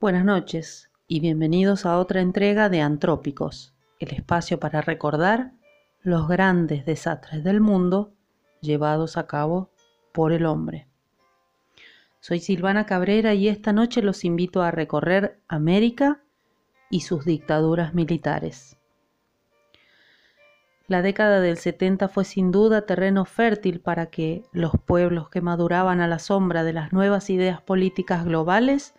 Buenas noches y bienvenidos a otra entrega de Antrópicos, el espacio para recordar los grandes desastres del mundo llevados a cabo por el hombre. Soy Silvana Cabrera y esta noche los invito a recorrer América y sus dictaduras militares. La década del 70 fue sin duda terreno fértil para que los pueblos que maduraban a la sombra de las nuevas ideas políticas globales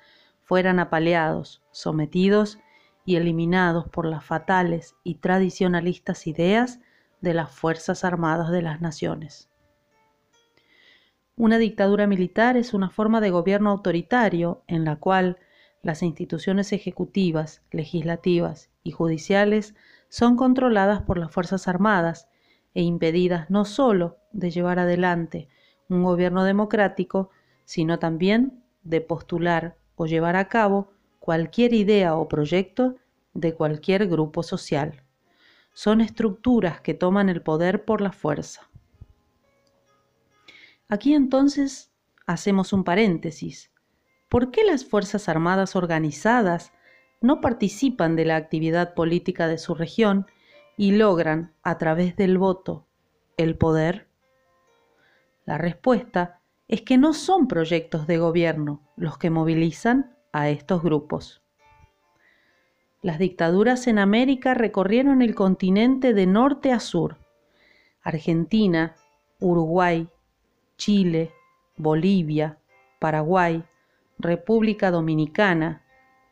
fueran apaleados, sometidos y eliminados por las fatales y tradicionalistas ideas de las Fuerzas Armadas de las Naciones. Una dictadura militar es una forma de gobierno autoritario en la cual las instituciones ejecutivas, legislativas y judiciales son controladas por las Fuerzas Armadas e impedidas no sólo de llevar adelante un gobierno democrático, sino también de postular o llevar a cabo cualquier idea o proyecto de cualquier grupo social. Son estructuras que toman el poder por la fuerza. Aquí entonces hacemos un paréntesis. ¿Por qué las Fuerzas Armadas organizadas no participan de la actividad política de su región y logran, a través del voto, el poder? La respuesta es que no son proyectos de gobierno los que movilizan a estos grupos. Las dictaduras en América recorrieron el continente de norte a sur. Argentina, Uruguay, Chile, Bolivia, Paraguay, República Dominicana,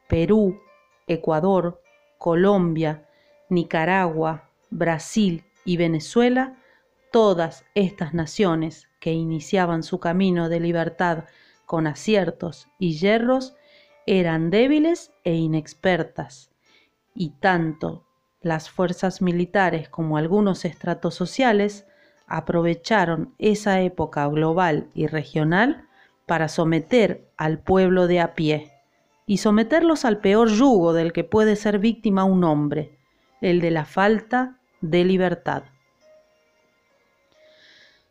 Perú, Ecuador, Colombia, Nicaragua, Brasil y Venezuela, todas estas naciones que iniciaban su camino de libertad con aciertos y yerros eran débiles e inexpertas, y tanto las fuerzas militares como algunos estratos sociales aprovecharon esa época global y regional para someter al pueblo de a pie y someterlos al peor yugo del que puede ser víctima un hombre, el de la falta de libertad.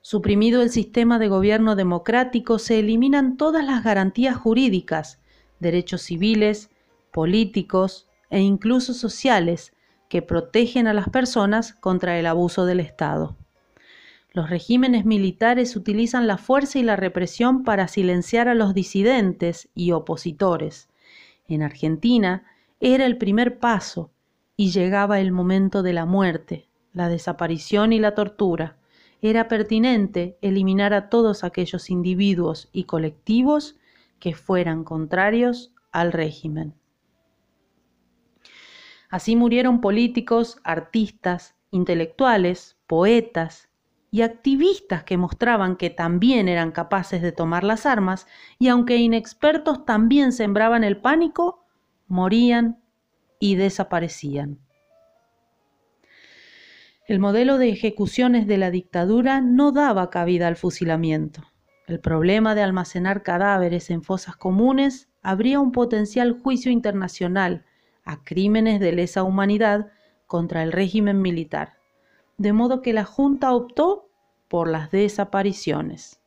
Suprimido el sistema de gobierno democrático, se eliminan todas las garantías jurídicas, derechos civiles, políticos e incluso sociales que protegen a las personas contra el abuso del Estado. Los regímenes militares utilizan la fuerza y la represión para silenciar a los disidentes y opositores. En Argentina era el primer paso y llegaba el momento de la muerte, la desaparición y la tortura era pertinente eliminar a todos aquellos individuos y colectivos que fueran contrarios al régimen. Así murieron políticos, artistas, intelectuales, poetas y activistas que mostraban que también eran capaces de tomar las armas y aunque inexpertos también sembraban el pánico, morían y desaparecían. El modelo de ejecuciones de la dictadura no daba cabida al fusilamiento. El problema de almacenar cadáveres en fosas comunes abría un potencial juicio internacional a crímenes de lesa humanidad contra el régimen militar, de modo que la Junta optó por las desapariciones.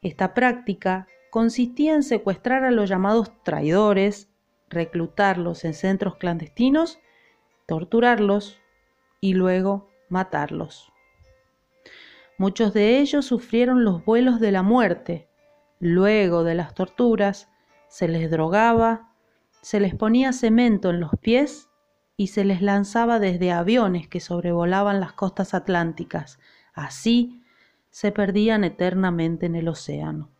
Esta práctica consistía en secuestrar a los llamados traidores, reclutarlos en centros clandestinos, torturarlos, y luego matarlos. Muchos de ellos sufrieron los vuelos de la muerte. Luego de las torturas, se les drogaba, se les ponía cemento en los pies y se les lanzaba desde aviones que sobrevolaban las costas atlánticas. Así se perdían eternamente en el océano.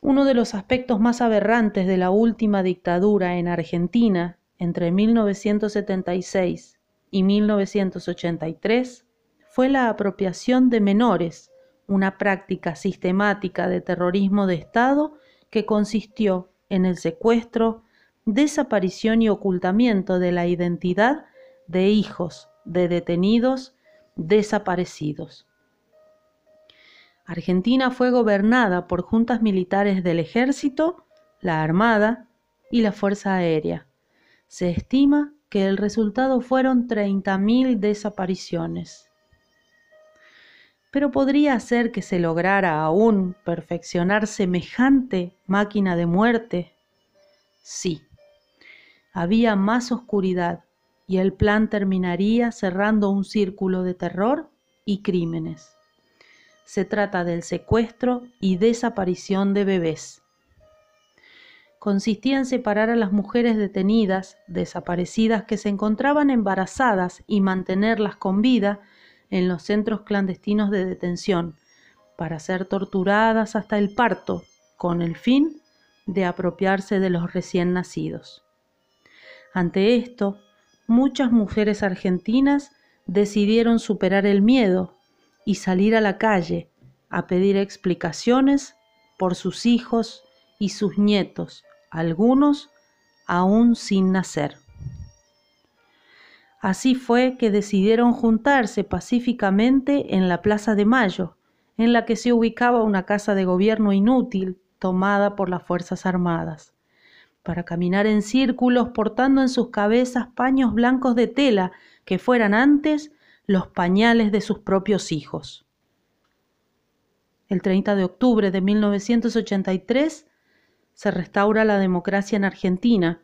Uno de los aspectos más aberrantes de la última dictadura en Argentina entre 1976 y 1983 fue la apropiación de menores, una práctica sistemática de terrorismo de Estado que consistió en el secuestro, desaparición y ocultamiento de la identidad de hijos de detenidos desaparecidos. Argentina fue gobernada por juntas militares del ejército, la Armada y la Fuerza Aérea se estima que el resultado fueron 30.000 desapariciones. Pero podría ser que se lograra aún perfeccionar semejante máquina de muerte Sí, había más oscuridad y el plan terminaría cerrando un círculo de terror y crímenes. Se trata del secuestro y desaparición de bebés. Consistía en separar a las mujeres detenidas, desaparecidas que se encontraban embarazadas y mantenerlas con vida en los centros clandestinos de detención para ser torturadas hasta el parto con el fin de apropiarse de los recién nacidos. Ante esto, muchas mujeres argentinas decidieron superar el miedo y salir a la calle a pedir explicaciones por sus hijos y sus nietos, algunos aún sin nacer. Así fue que decidieron juntarse pacíficamente en la Plaza de Mayo, en la que se ubicaba una casa de gobierno inútil tomada por las Fuerzas Armadas, para caminar en círculos portando en sus cabezas paños blancos de tela que fueran antes los pañales de sus propios hijos. El 30 de octubre de 1983 se restaura la democracia en Argentina.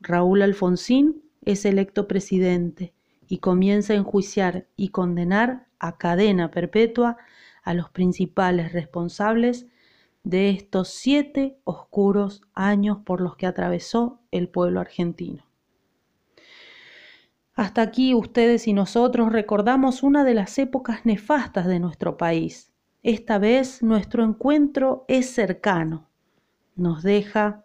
Raúl Alfonsín es electo presidente y comienza a enjuiciar y condenar a cadena perpetua a los principales responsables de estos siete oscuros años por los que atravesó el pueblo argentino. Hasta aquí ustedes y nosotros recordamos una de las épocas nefastas de nuestro país. Esta vez nuestro encuentro es cercano, nos deja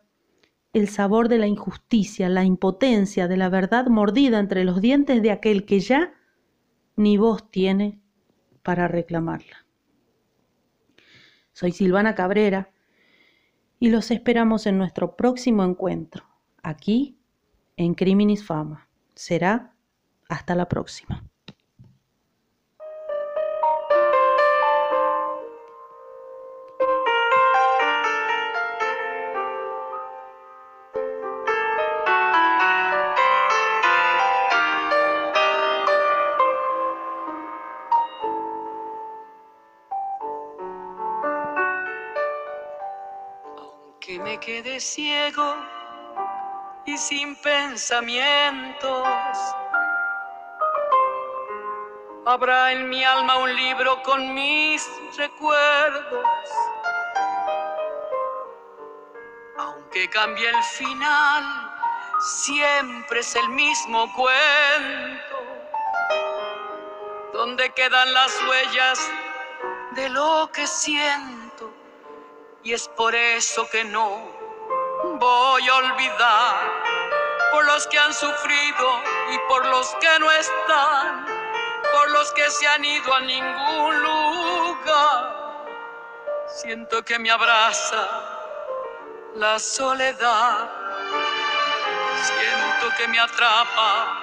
el sabor de la injusticia, la impotencia, de la verdad mordida entre los dientes de aquel que ya ni voz tiene para reclamarla. Soy Silvana Cabrera y los esperamos en nuestro próximo encuentro, aquí en Criminis Fama. Será hasta la próxima. Que me quede ciego y sin pensamientos. Habrá en mi alma un libro con mis recuerdos. Aunque cambie el final, siempre es el mismo cuento, donde quedan las huellas de lo que siento y es por eso que no voy a olvidar por los que han sufrido y por los que no están, por los que se han ido a ningún lugar. Siento que me abraza la soledad, siento que me atrapa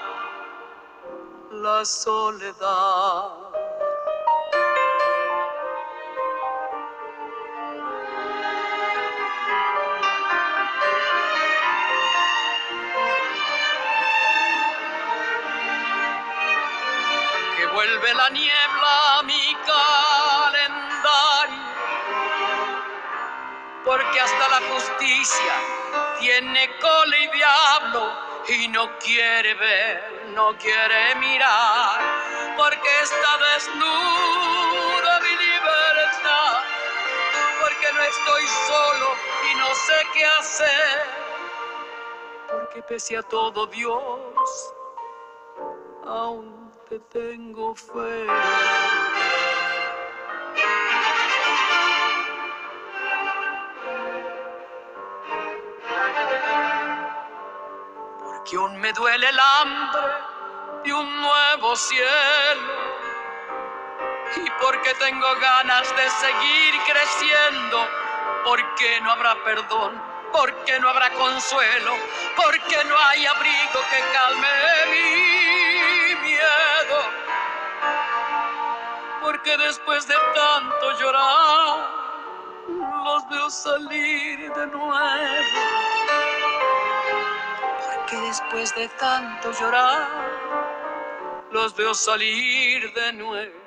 la soledad. Vuelve la niebla mi calendario, porque hasta la justicia tiene cola y diablo y no quiere ver, no quiere mirar, porque está desnuda mi libertad, porque no estoy solo y no sé qué hacer, porque pese a todo Dios aún te tengo fe. Porque aún me duele el hambre de un nuevo cielo. Y porque tengo ganas de seguir creciendo, porque no habrá perdón, porque no habrá consuelo, porque no hay abrigo que calme mi porque después de tanto llorar, los veo salir de nuevo. Porque después de tanto llorar, los veo salir de nuevo.